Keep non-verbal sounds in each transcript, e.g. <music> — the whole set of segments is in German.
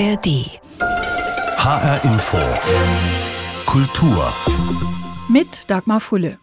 ARD. HR Info. Kultur. Mit Dagmar Fulle.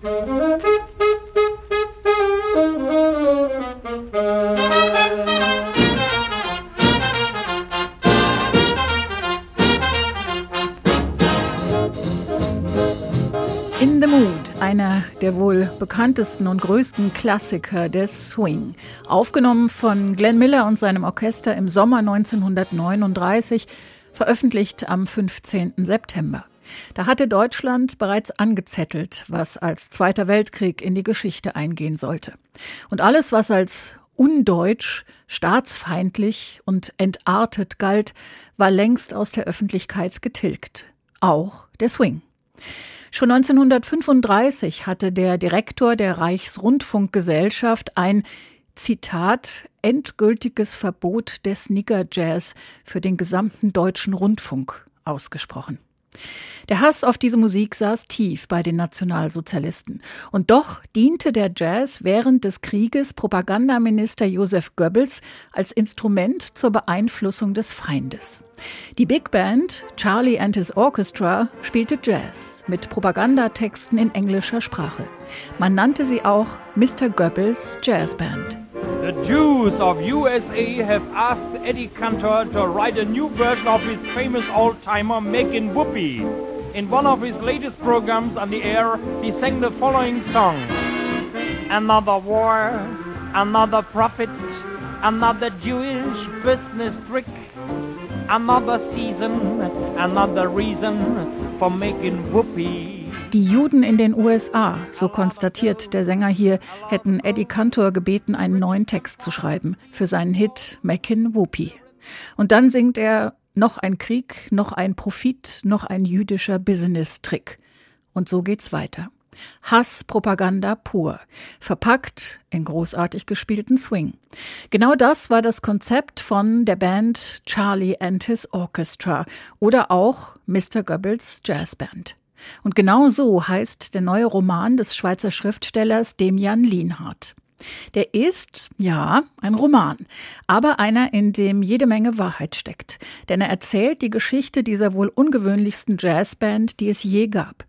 Der wohl bekanntesten und größten Klassiker des Swing. Aufgenommen von Glenn Miller und seinem Orchester im Sommer 1939, veröffentlicht am 15. September. Da hatte Deutschland bereits angezettelt, was als Zweiter Weltkrieg in die Geschichte eingehen sollte. Und alles, was als undeutsch, staatsfeindlich und entartet galt, war längst aus der Öffentlichkeit getilgt. Auch der Swing. Schon 1935 hatte der Direktor der Reichsrundfunkgesellschaft ein Zitat endgültiges Verbot des Nigger-Jazz für den gesamten deutschen Rundfunk ausgesprochen. Der Hass auf diese Musik saß tief bei den Nationalsozialisten. Und doch diente der Jazz während des Krieges Propagandaminister Joseph Goebbels als Instrument zur Beeinflussung des Feindes. Die Big Band Charlie and His Orchestra spielte Jazz mit Propagandatexten in englischer Sprache. Man nannte sie auch Mr. Goebbels Jazz Band. Jews of USA have asked Eddie Cantor to write a new version of his famous old-timer Making Whoopee. In one of his latest programs on the air, he sang the following song. Another war, another prophet, another Jewish business trick, another season, another reason for making whoopee. Die Juden in den USA, so konstatiert der Sänger hier, hätten Eddie Cantor gebeten, einen neuen Text zu schreiben für seinen Hit Mackin Whoopi. Und dann singt er noch ein Krieg, noch ein Profit, noch ein jüdischer Business-Trick. Und so geht's weiter. Hasspropaganda pur, verpackt in großartig gespielten Swing. Genau das war das Konzept von der Band Charlie and His Orchestra oder auch Mr. Goebbels Jazzband. Und genau so heißt der neue Roman des Schweizer Schriftstellers Demian Lienhardt. Der ist, ja, ein Roman, aber einer, in dem jede Menge Wahrheit steckt. Denn er erzählt die Geschichte dieser wohl ungewöhnlichsten Jazzband, die es je gab.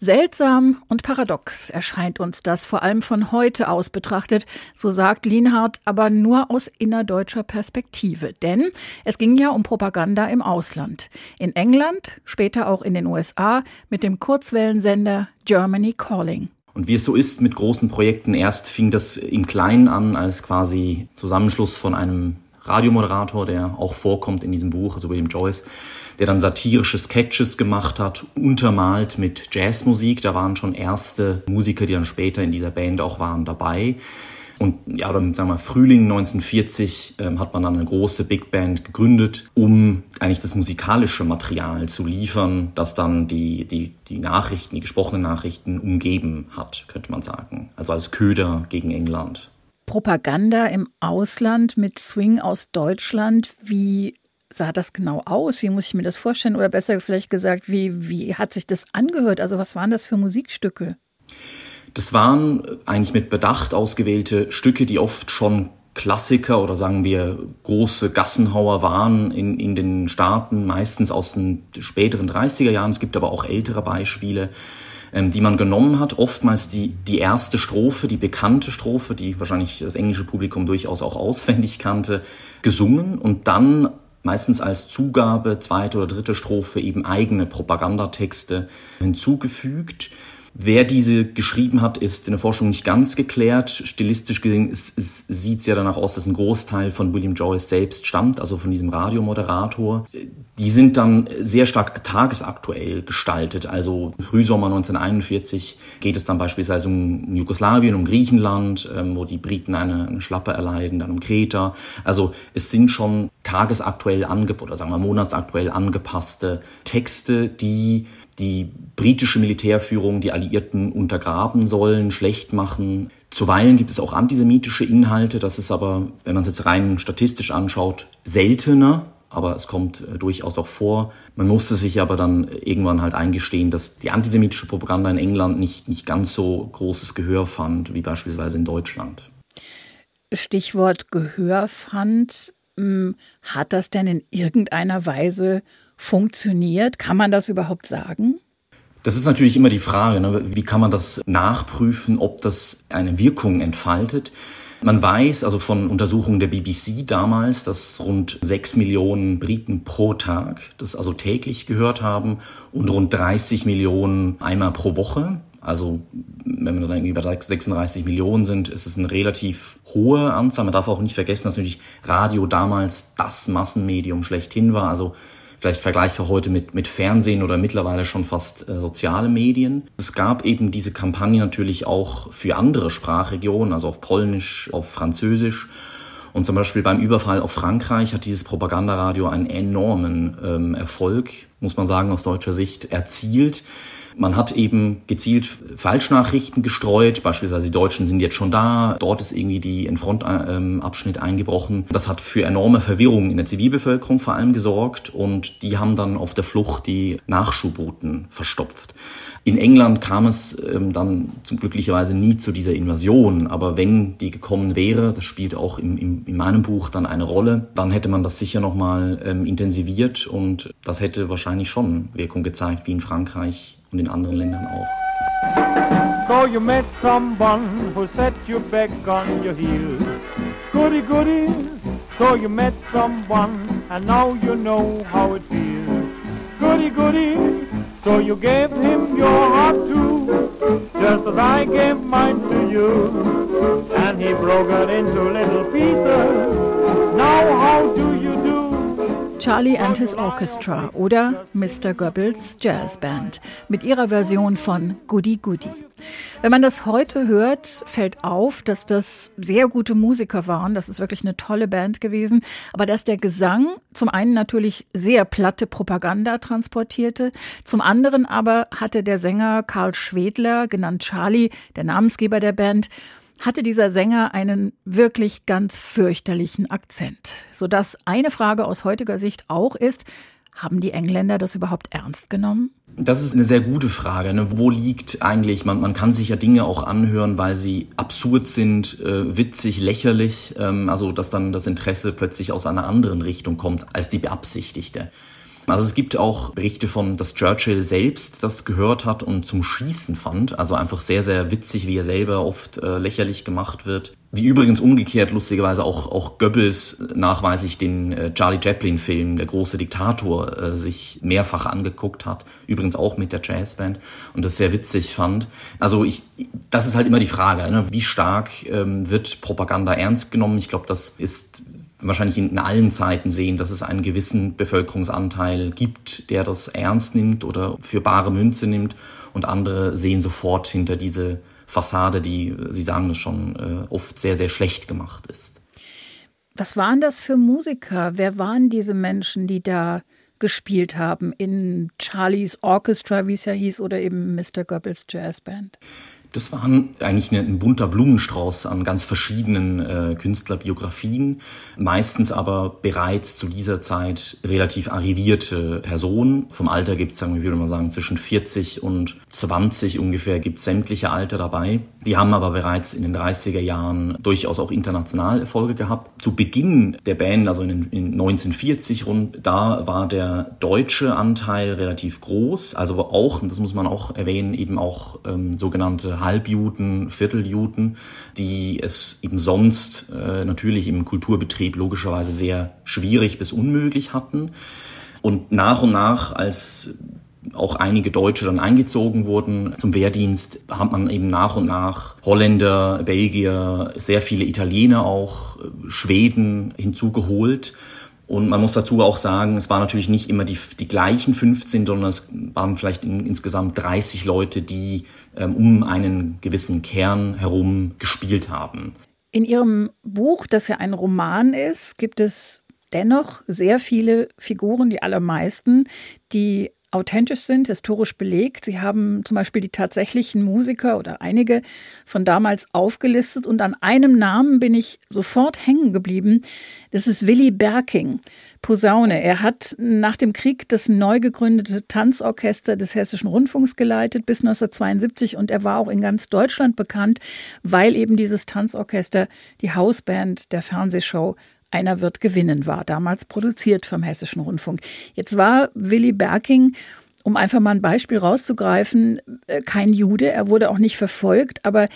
Seltsam und paradox erscheint uns das vor allem von heute aus betrachtet, so sagt Lienhardt, aber nur aus innerdeutscher Perspektive. Denn es ging ja um Propaganda im Ausland. In England, später auch in den USA mit dem Kurzwellensender Germany Calling. Und wie es so ist mit großen Projekten, erst fing das im Kleinen an als quasi Zusammenschluss von einem Radiomoderator, der auch vorkommt in diesem Buch, also William Joyce, der dann satirische Sketches gemacht hat, untermalt mit Jazzmusik. Da waren schon erste Musiker, die dann später in dieser Band auch waren, dabei. Und ja, dann sagen wir Frühling 1940 ähm, hat man dann eine große Big Band gegründet, um eigentlich das musikalische Material zu liefern, das dann die, die, die Nachrichten, die gesprochenen Nachrichten umgeben hat, könnte man sagen. Also als Köder gegen England. Propaganda im Ausland mit Swing aus Deutschland. Wie sah das genau aus? Wie muss ich mir das vorstellen? Oder besser vielleicht gesagt, wie, wie hat sich das angehört? Also was waren das für Musikstücke? Das waren eigentlich mit Bedacht ausgewählte Stücke, die oft schon Klassiker oder sagen wir große Gassenhauer waren in, in den Staaten, meistens aus den späteren 30er Jahren. Es gibt aber auch ältere Beispiele, ähm, die man genommen hat. Oftmals die, die erste Strophe, die bekannte Strophe, die wahrscheinlich das englische Publikum durchaus auch <laughs> auswendig kannte, gesungen und dann meistens als Zugabe, zweite oder dritte Strophe eben eigene Propagandatexte hinzugefügt. Wer diese geschrieben hat, ist in der Forschung nicht ganz geklärt. Stilistisch gesehen sieht es ja danach aus, dass ein Großteil von William Joyce selbst stammt, also von diesem Radiomoderator. Die sind dann sehr stark tagesaktuell gestaltet. Also Frühsommer 1941 geht es dann beispielsweise um Jugoslawien, um Griechenland, ähm, wo die Briten eine, eine Schlappe erleiden, dann um Kreta. Also es sind schon tagesaktuell angepasste oder sagen wir monatsaktuell angepasste Texte, die die britische Militärführung die Alliierten untergraben sollen, schlecht machen. Zuweilen gibt es auch antisemitische Inhalte, das ist aber, wenn man es jetzt rein statistisch anschaut, seltener, aber es kommt äh, durchaus auch vor. Man musste sich aber dann irgendwann halt eingestehen, dass die antisemitische Propaganda in England nicht, nicht ganz so großes Gehör fand wie beispielsweise in Deutschland. Stichwort Gehör fand. hm, hat das denn in irgendeiner Weise funktioniert? Kann man das überhaupt sagen? Das ist natürlich immer die Frage, ne? wie kann man das nachprüfen, ob das eine Wirkung entfaltet. Man weiß also von Untersuchungen der BBC damals, dass rund sechs Millionen Briten pro Tag das also täglich gehört haben und rund 30 Millionen einmal pro Woche. Also wenn wir dann irgendwie bei 36 Millionen sind, ist es eine relativ hohe Anzahl. Man darf auch nicht vergessen, dass natürlich Radio damals das Massenmedium schlechthin war. Also vielleicht vergleichbar heute mit, mit Fernsehen oder mittlerweile schon fast äh, soziale Medien. Es gab eben diese Kampagne natürlich auch für andere Sprachregionen, also auf Polnisch, auf Französisch. Und zum Beispiel beim Überfall auf Frankreich hat dieses Propagandaradio einen enormen ähm, Erfolg, muss man sagen, aus deutscher Sicht erzielt. Man hat eben gezielt Falschnachrichten gestreut, beispielsweise die Deutschen sind jetzt schon da, dort ist irgendwie die in Frontabschnitt eingebrochen. Das hat für enorme Verwirrung in der Zivilbevölkerung vor allem gesorgt und die haben dann auf der Flucht die Nachschubrouten verstopft. In England kam es ähm, dann zum glücklicherweise nie zu dieser Invasion, aber wenn die gekommen wäre, das spielt auch im, im, in meinem Buch dann eine Rolle, dann hätte man das sicher nochmal ähm, intensiviert und das hätte wahrscheinlich schon Wirkung gezeigt, wie in Frankreich und in anderen Ländern auch. So you met someone who set you back on your heels. Goody goody, so you met someone and now you know how it feels. Goody goody, so you gave him your heart too, just as I gave mine to you. And he broke it into little pieces. Now how do you Charlie and His Orchestra oder Mr. Goebbels Jazz Band mit ihrer Version von Goody Goody. Wenn man das heute hört, fällt auf, dass das sehr gute Musiker waren. Das ist wirklich eine tolle Band gewesen. Aber dass der Gesang zum einen natürlich sehr platte Propaganda transportierte, zum anderen aber hatte der Sänger Karl Schwedler, genannt Charlie, der Namensgeber der Band, hatte dieser Sänger einen wirklich ganz fürchterlichen Akzent, sodass eine Frage aus heutiger Sicht auch ist, haben die Engländer das überhaupt ernst genommen? Das ist eine sehr gute Frage. Ne? Wo liegt eigentlich, man, man kann sich ja Dinge auch anhören, weil sie absurd sind, äh, witzig, lächerlich, ähm, also dass dann das Interesse plötzlich aus einer anderen Richtung kommt als die beabsichtigte. Also es gibt auch Berichte von, dass Churchill selbst das gehört hat und zum Schießen fand. Also einfach sehr, sehr witzig, wie er selber oft äh, lächerlich gemacht wird. Wie übrigens umgekehrt lustigerweise auch, auch Goebbels nachweislich den äh, Charlie Chaplin-Film, der große Diktator, äh, sich mehrfach angeguckt hat. Übrigens auch mit der Jazzband und das sehr witzig fand. Also ich, das ist halt immer die Frage, ne? wie stark ähm, wird Propaganda ernst genommen? Ich glaube, das ist wahrscheinlich in allen Zeiten sehen, dass es einen gewissen Bevölkerungsanteil gibt, der das ernst nimmt oder für bare Münze nimmt und andere sehen sofort hinter diese Fassade, die, Sie sagen es schon, äh, oft sehr, sehr schlecht gemacht ist. Was waren das für Musiker? Wer waren diese Menschen, die da gespielt haben in Charlies Orchestra, wie es ja hieß, oder eben Mr. Goebbels Jazz Band? Das waren eigentlich ein bunter Blumenstrauß an ganz verschiedenen äh, Künstlerbiografien, meistens aber bereits zu dieser Zeit relativ arrivierte Personen. Vom Alter gibt es, sagen wir, würde mal sagen, zwischen 40 und 20 ungefähr gibt es sämtliche Alter dabei. Die haben aber bereits in den 30er Jahren durchaus auch international Erfolge gehabt. Zu Beginn der Band, also in, in 1940 rund, da war der deutsche Anteil relativ groß, also auch, und das muss man auch erwähnen, eben auch ähm, sogenannte Halbjuden, Vierteljuden, die es eben sonst äh, natürlich im Kulturbetrieb logischerweise sehr schwierig bis unmöglich hatten. Und nach und nach, als auch einige Deutsche dann eingezogen wurden zum Wehrdienst, hat man eben nach und nach Holländer, Belgier, sehr viele Italiener auch, Schweden hinzugeholt. Und man muss dazu auch sagen, es waren natürlich nicht immer die, die gleichen 15, sondern es waren vielleicht in, insgesamt 30 Leute, die um einen gewissen Kern herum gespielt haben. In Ihrem Buch, das ja ein Roman ist, gibt es dennoch sehr viele Figuren, die allermeisten, die authentisch sind, historisch belegt. Sie haben zum Beispiel die tatsächlichen Musiker oder einige von damals aufgelistet und an einem Namen bin ich sofort hängen geblieben. Das ist Willy Berking, Posaune. Er hat nach dem Krieg das neu gegründete Tanzorchester des Hessischen Rundfunks geleitet bis 1972 und er war auch in ganz Deutschland bekannt, weil eben dieses Tanzorchester die Hausband der Fernsehshow Einer wird gewinnen war, damals produziert vom Hessischen Rundfunk. Jetzt war Willy Berking, um einfach mal ein Beispiel rauszugreifen, äh, kein Jude, er wurde auch nicht verfolgt, aber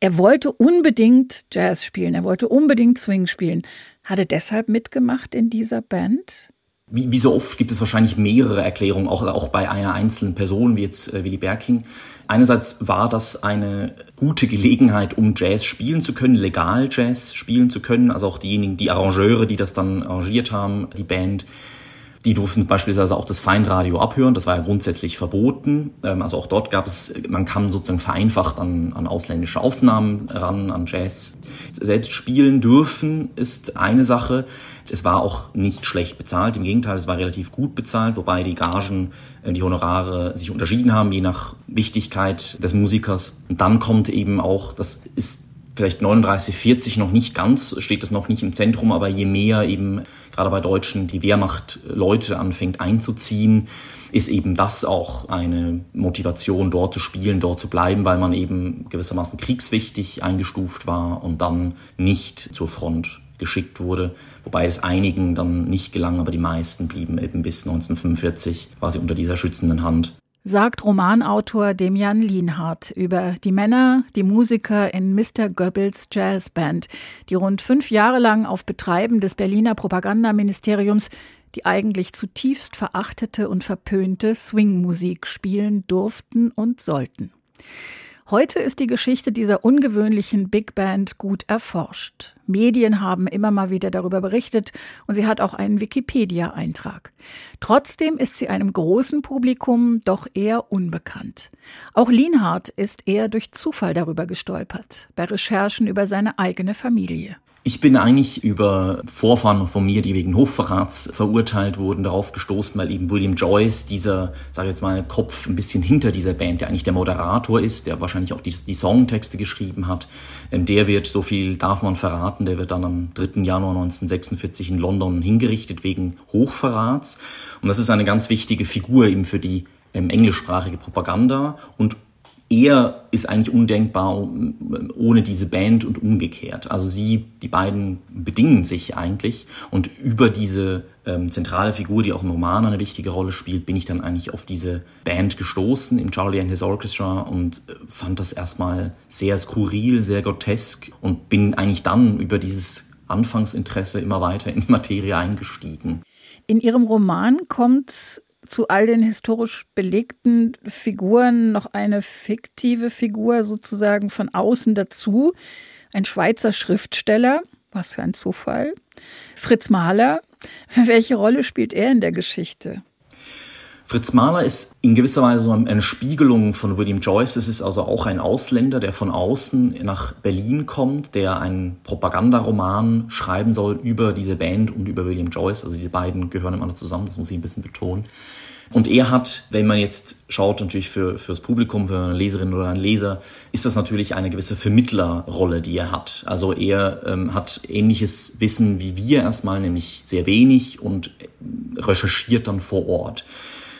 er wollte unbedingt Jazz spielen, er wollte unbedingt Swing spielen. Hat er deshalb mitgemacht in dieser Band? Wie, wie so oft gibt es wahrscheinlich mehrere Erklärungen, auch, auch bei einer einzelnen Person, wie jetzt äh, Willy Berking. Einerseits war das eine gute Gelegenheit, um Jazz spielen zu können, legal Jazz spielen zu können. Also auch diejenigen, die Arrangeure, die das dann arrangiert haben, die Band, die durften beispielsweise auch das Feindradio abhören. Das war ja grundsätzlich verboten. Ähm, also auch dort gab es, man kam sozusagen vereinfacht an, an ausländische Aufnahmen ran, an Jazz. Selbst spielen dürfen ist eine Sache. Es war auch nicht schlecht bezahlt. Im Gegenteil, es war relativ gut bezahlt, wobei die Gagen, äh, die Honorare sich unterschieden haben, je nach Wichtigkeit des Musikers. Und dann kommt eben auch, das ist vielleicht 39, 40 noch nicht ganz, steht das noch nicht im Zentrum, aber je mehr eben gerade bei Deutschen die Wehrmacht Leute anfängt einzuziehen, ist eben das auch eine Motivation, dort zu spielen, dort zu bleiben, weil man eben gewissermaßen kriegswichtig eingestuft war und dann nicht zur Front geschickt wurde, wobei es einigen dann nicht gelang, aber die meisten blieben eben bis 1945 quasi unter dieser schützenden Hand sagt Romanautor Demian Lienhardt über die Männer, die Musiker in Mr. Goebbels Jazz Band, die rund fünf Jahre lang auf Betreiben des Berliner Propagandaministeriums die eigentlich zutiefst verachtete und verpönte Swingmusik spielen durften und sollten. Heute ist die Geschichte dieser ungewöhnlichen Big Band gut erforscht. Medien haben immer mal wieder darüber berichtet und sie hat auch einen Wikipedia-Eintrag. Trotzdem ist sie einem großen Publikum doch eher unbekannt. Auch Lienhardt ist eher durch Zufall darüber gestolpert, bei Recherchen über seine eigene Familie. Ich bin eigentlich über Vorfahren von mir, die wegen Hochverrats verurteilt wurden, darauf gestoßen, weil eben William Joyce, dieser, sage ich jetzt mal, Kopf ein bisschen hinter dieser Band, der eigentlich der Moderator ist, der wahrscheinlich auch die, die Songtexte geschrieben hat, ähm, der wird, so viel darf man verraten, der wird dann am 3. Januar 1946 in London hingerichtet wegen Hochverrats. Und das ist eine ganz wichtige Figur eben für die ähm, englischsprachige Propaganda und er ist eigentlich undenkbar ohne diese Band und umgekehrt. Also sie, die beiden bedingen sich eigentlich und über diese ähm, zentrale Figur, die auch im Roman eine wichtige Rolle spielt, bin ich dann eigentlich auf diese Band gestoßen im Charlie and His Orchestra und äh, fand das erstmal sehr skurril, sehr grotesk und bin eigentlich dann über dieses Anfangsinteresse immer weiter in die Materie eingestiegen. In Ihrem Roman kommt zu all den historisch belegten Figuren noch eine fiktive Figur sozusagen von außen dazu. Ein Schweizer Schriftsteller, was für ein Zufall. Fritz Mahler, <laughs> welche Rolle spielt er in der Geschichte? Fritz Mahler ist in gewisser Weise eine Spiegelung von William Joyce. Es ist also auch ein Ausländer, der von außen nach Berlin kommt, der einen Propagandaroman schreiben soll über diese Band und über William Joyce. Also die beiden gehören immer zusammen, das muss ich ein bisschen betonen. Und er hat, wenn man jetzt schaut, natürlich für, fürs Publikum, für eine Leserin oder einen Leser, ist das natürlich eine gewisse Vermittlerrolle, die er hat. Also er ähm, hat ähnliches Wissen wie wir erstmal, nämlich sehr wenig und recherchiert dann vor Ort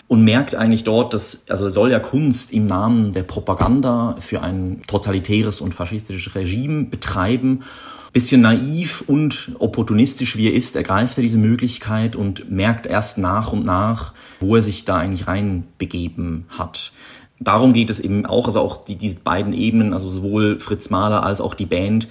und merkt eigentlich dort, dass, also soll ja Kunst im Namen der Propaganda für ein totalitäres und faschistisches Regime betreiben. Bisschen naiv und opportunistisch wie er ist, ergreift er diese Möglichkeit und merkt erst nach und nach, wo er sich da eigentlich reinbegeben hat. Darum geht es eben auch, also auch die, diese beiden Ebenen, also sowohl Fritz Mahler als auch die Band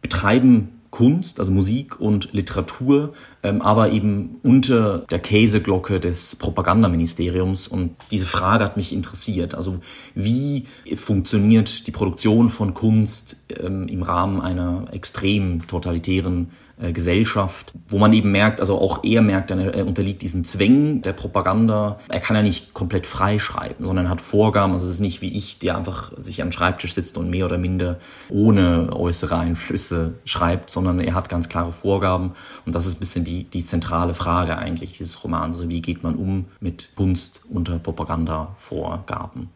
betreiben Kunst, also Musik und Literatur, ähm, aber eben unter der Käseglocke des Propagandaministeriums. Und diese Frage hat mich interessiert. Also wie funktioniert die Produktion von Kunst ähm, im Rahmen einer extrem totalitären äh, Gesellschaft, wo man eben merkt, also auch er merkt, er unterliegt diesen Zwängen der Propaganda. Er kann ja nicht komplett frei schreiben, sondern hat Vorgaben. Also es ist nicht wie ich, der einfach sich an den Schreibtisch sitzt und mehr oder minder ohne äußere Einflüsse schreibt, sondern er hat ganz klare Vorgaben. Und das ist ein bisschen die, die zentrale Frage eigentlich dieses Romans. Also wie geht man um mit Kunst unter Propagandavorgaben?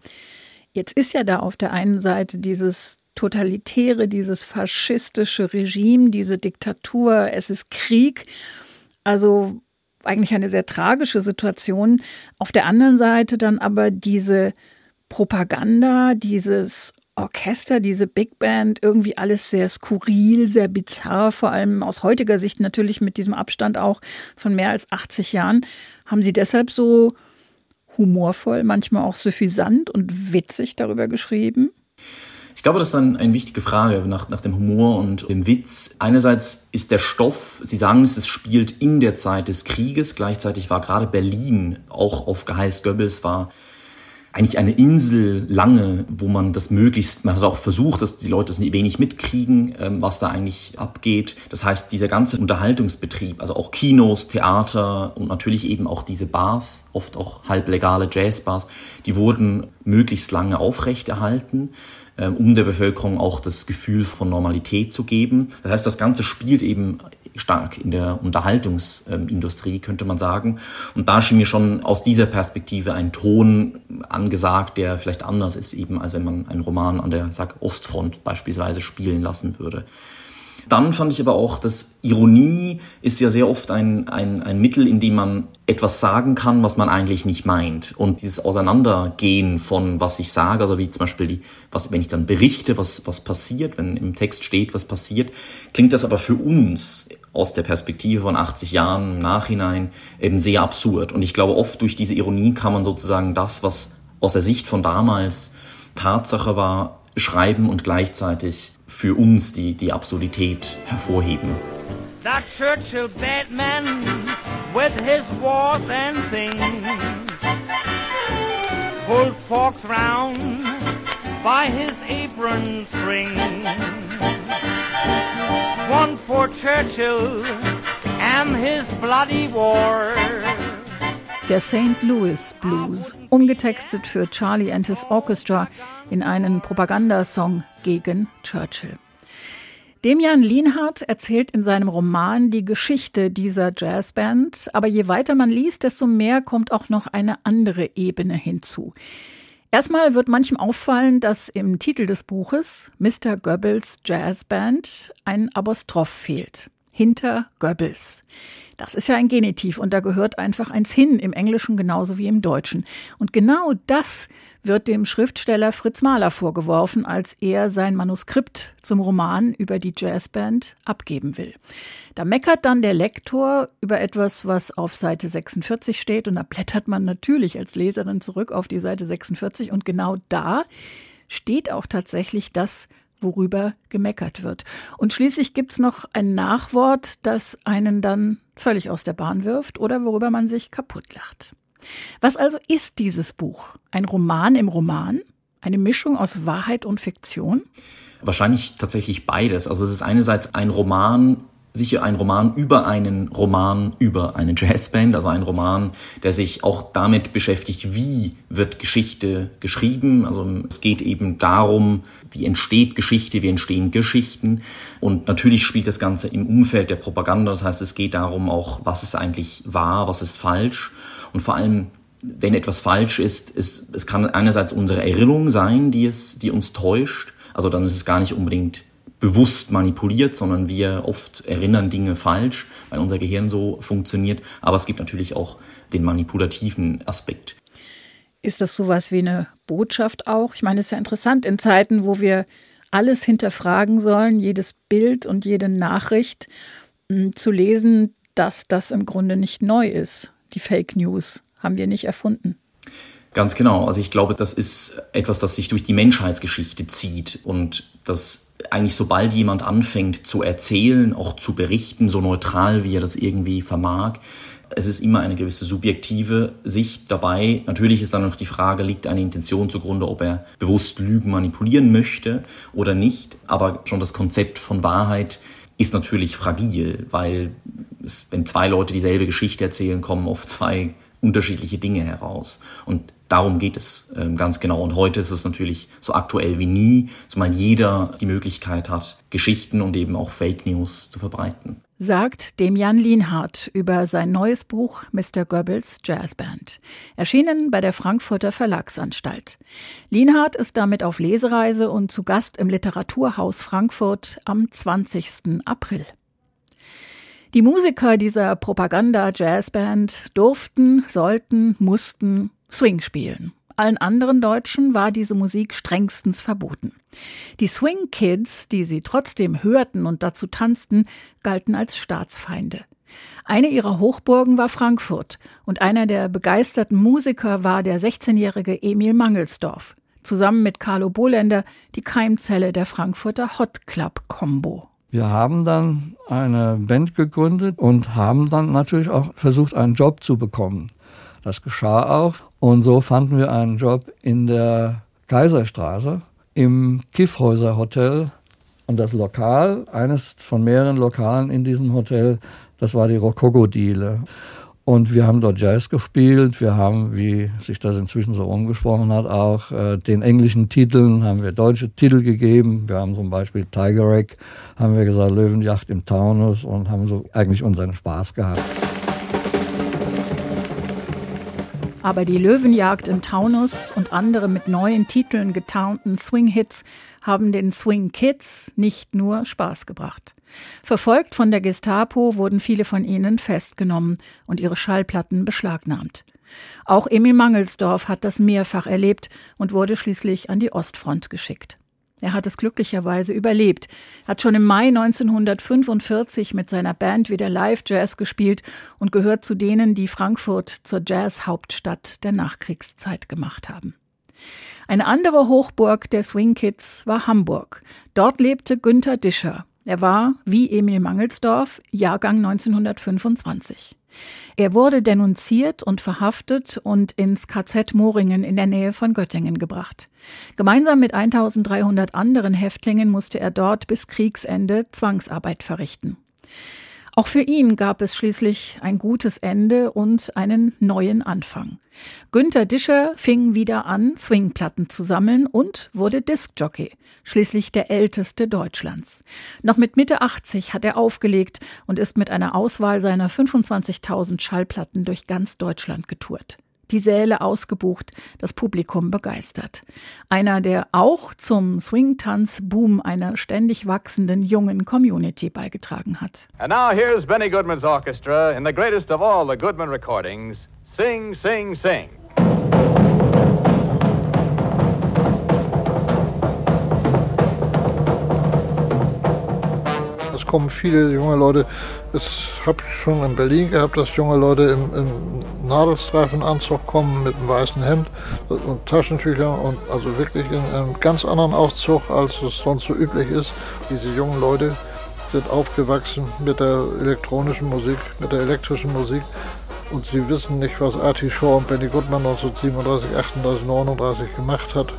Jetzt ist ja da auf der einen Seite dieses totalitäre, dieses faschistische Regime, diese Diktatur, es ist Krieg. Also eigentlich eine sehr tragische Situation. Auf der anderen Seite dann aber diese Propaganda, dieses Orchester, diese Big Band, irgendwie alles sehr skurril, sehr bizarr, vor allem aus heutiger Sicht natürlich mit diesem Abstand auch von mehr als 80 Jahren. Haben Sie deshalb so humorvoll, manchmal auch suffisant und witzig darüber geschrieben? Ich glaube, das ist eine, eine wichtige Frage nach, nach dem Humor und dem Witz. Einerseits ist der Stoff, Sie sagen es, es spielt in der Zeit des Krieges. Gleichzeitig war gerade Berlin, auch auf Geheiß Goebbels, war eigentlich eine Insel lange, wo man das möglichst, man hat auch versucht, dass die Leute es wenig mitkriegen, ähm, was da eigentlich abgeht. Das heißt, dieser ganze Unterhaltungsbetrieb, also auch Kinos, Theater und natürlich eben auch diese Bars, oft auch halblegale Jazzbars, die wurden möglichst lange aufrechterhalten um der Bevölkerung auch das Gefühl von Normalität zu geben. Das heißt, das Ganze spielt eben stark in der Unterhaltungsindustrie, könnte man sagen. Und da schien mir schon aus dieser Perspektive ein Ton angesagt, der vielleicht anders ist, eben als wenn man einen Roman an der sag, Ostfront beispielsweise spielen lassen würde. Dann fand ich aber auch, dass Ironie ist ja sehr oft ein, ein, ein Mittel, in dem man etwas sagen kann, was man eigentlich nicht meint. Und dieses Auseinandergehen von was ich sage, also wie zum Beispiel die, was, wenn ich dann berichte, was, was passiert, wenn im Text steht, was passiert, klingt das aber für uns aus der Perspektive von 80 Jahren im Nachhinein eben sehr absurd. Und ich glaube, oft durch diese Ironie kann man sozusagen das, was aus der Sicht von damals Tatsache war, schreiben und gleichzeitig für uns die, die Absurdität hervorheben. That Churchill Batman with his wars and things pulls forks round by his apron string. One for Churchill and his bloody war. Der St. Louis Blues, umgetextet für Charlie and his Orchestra in einen Propagandasong gegen Churchill. Demian Lienhardt erzählt in seinem Roman die Geschichte dieser Jazzband, aber je weiter man liest, desto mehr kommt auch noch eine andere Ebene hinzu. Erstmal wird manchem auffallen, dass im Titel des Buches Mr. Goebbels Jazzband ein Apostroph fehlt. Hinter Goebbels. Das ist ja ein Genitiv und da gehört einfach eins hin, im Englischen genauso wie im Deutschen. Und genau das wird dem Schriftsteller Fritz Mahler vorgeworfen, als er sein Manuskript zum Roman über die Jazzband abgeben will. Da meckert dann der Lektor über etwas, was auf Seite 46 steht und da blättert man natürlich als Leserin zurück auf die Seite 46 und genau da steht auch tatsächlich das, worüber gemeckert wird. Und schließlich gibt's noch ein Nachwort, das einen dann völlig aus der Bahn wirft oder worüber man sich kaputt lacht. Was also ist dieses Buch? Ein Roman im Roman? Eine Mischung aus Wahrheit und Fiktion? Wahrscheinlich tatsächlich beides. Also es ist einerseits ein Roman sicher ein Roman über einen Roman über eine Jazzband, also ein Roman, der sich auch damit beschäftigt, wie wird Geschichte geschrieben. Also es geht eben darum, wie entsteht Geschichte, wie entstehen Geschichten. Und natürlich spielt das Ganze im Umfeld der Propaganda. Das heißt, es geht darum auch, was ist eigentlich wahr, was ist falsch. Und vor allem, wenn etwas falsch ist, es, es kann einerseits unsere Erinnerung sein, die, es, die uns täuscht. Also dann ist es gar nicht unbedingt bewusst manipuliert, sondern wir oft erinnern Dinge falsch, weil unser Gehirn so funktioniert. Aber es gibt natürlich auch den manipulativen Aspekt. Ist das sowas wie eine Botschaft auch? Ich meine, es ist ja interessant in Zeiten, wo wir alles hinterfragen sollen, jedes Bild und jede Nachricht hm, zu lesen, dass das im Grunde nicht neu ist. Die Fake News haben wir nicht erfunden. Ganz genau. Also ich glaube, das ist etwas, das sich durch die Menschheitsgeschichte zieht und das eigentlich sobald jemand anfängt zu erzählen, auch zu berichten, so neutral wie er das irgendwie vermag, es ist immer eine gewisse subjektive Sicht dabei. Natürlich ist dann noch die Frage, liegt eine Intention zugrunde, ob er bewusst Lügen manipulieren möchte oder nicht. Aber schon das Konzept von Wahrheit ist natürlich fragil, weil es, wenn zwei Leute dieselbe Geschichte erzählen, kommen oft zwei unterschiedliche Dinge heraus. Und Darum geht es ähm, ganz genau. Und heute ist es natürlich so aktuell wie nie, zumal jeder die Möglichkeit hat, Geschichten und eben auch Fake News zu verbreiten. Sagt Demian Lienhardt über sein neues Buch Mr. Goebbels Jazzband. Erschienen bei der Frankfurter Verlagsanstalt. Lienhardt ist damit auf Lesereise und zu Gast im Literaturhaus Frankfurt am 20. April. Die Musiker dieser Propaganda-Jazzband durften, sollten, mussten Swing spielen. Allen anderen Deutschen war diese Musik strengstens verboten. Die Swing Kids, die sie trotzdem hörten und dazu tanzten, galten als Staatsfeinde. Eine ihrer Hochburgen war Frankfurt und einer der begeisterten Musiker war der 16-jährige Emil Mangelsdorf, zusammen mit Carlo Bohländer die Keimzelle der Frankfurter Hot Club Combo. Wir haben dann eine Band gegründet und haben dann natürlich auch versucht, einen Job zu bekommen. Das geschah auch und so fanden wir einen Job in der Kaiserstraße im Kiffhäuser Hotel und das Lokal, eines von mehreren Lokalen in diesem Hotel, das war die Rokokodile. Und wir haben dort Jazz gespielt. Wir haben, wie sich das inzwischen so umgesprochen hat, auch äh, den englischen Titeln haben wir deutsche Titel gegeben. Wir haben zum Beispiel Tiger Egg, haben wir gesagt, Löwenjacht im Taunus und haben so eigentlich unseren Spaß gehabt. Aber die Löwenjagd im Taunus und andere mit neuen Titeln getaunten Swing-Hits haben den Swing Kids nicht nur Spaß gebracht. Verfolgt von der Gestapo wurden viele von ihnen festgenommen und ihre Schallplatten beschlagnahmt. Auch Emil Mangelsdorf hat das mehrfach erlebt und wurde schließlich an die Ostfront geschickt. Er hat es glücklicherweise überlebt, hat schon im Mai 1945 mit seiner Band wieder Live-Jazz gespielt und gehört zu denen, die Frankfurt zur Jazz-Hauptstadt der Nachkriegszeit gemacht haben. Eine andere Hochburg der Swing Kids war Hamburg. Dort lebte Günther Discher. Er war, wie Emil Mangelsdorf, Jahrgang 1925. Er wurde denunziert und verhaftet und ins KZ Moringen in der Nähe von Göttingen gebracht. Gemeinsam mit 1300 anderen Häftlingen musste er dort bis Kriegsende Zwangsarbeit verrichten. Auch für ihn gab es schließlich ein gutes Ende und einen neuen Anfang. Günter Discher fing wieder an, Swingplatten zu sammeln und wurde Diskjockey, schließlich der älteste Deutschlands. Noch mit Mitte 80 hat er aufgelegt und ist mit einer Auswahl seiner 25.000 Schallplatten durch ganz Deutschland getourt die Säle ausgebucht, das Publikum begeistert. Einer, der auch zum Swing-Tanz-Boom einer ständig wachsenden jungen Community beigetragen hat. And now here's Benny Goodman's orchestra in the greatest of all the Goodman recordings, Sing, Sing, Sing. Kommen viele junge Leute. Das habe ich schon in Berlin gehabt, dass junge Leute im, im Nadelstreifenanzug kommen mit einem weißen Hemd und Taschentüchern und also wirklich in einem ganz anderen Aufzug, als es sonst so üblich ist. Diese jungen Leute sind aufgewachsen mit der elektronischen Musik, mit der elektrischen Musik und sie wissen nicht, was Artie Shaw und Benny Goodman 1937, 38, 39 gemacht hat.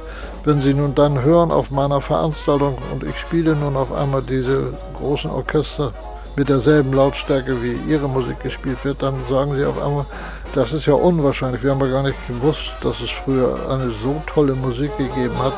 Wenn sie nun dann hören auf meiner Veranstaltung und ich spiele nun auf einmal diese großen Orchester mit derselben Lautstärke wie ihre Musik gespielt wird, dann sagen sie auf einmal, das ist ja unwahrscheinlich. Wir haben ja gar nicht gewusst, dass es früher eine so tolle Musik gegeben hat.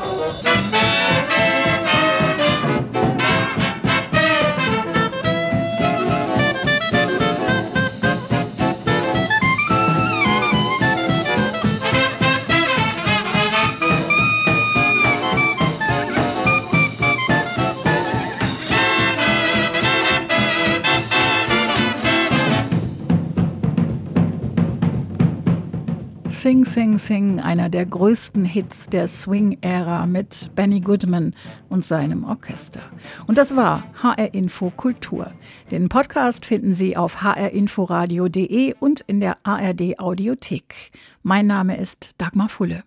Sing, Sing, Sing, einer der größten Hits der Swing-Ära mit Benny Goodman und seinem Orchester. Und das war HR Info Kultur. Den Podcast finden Sie auf hrinforadio.de und in der ARD Audiothek. Mein Name ist Dagmar Fulle.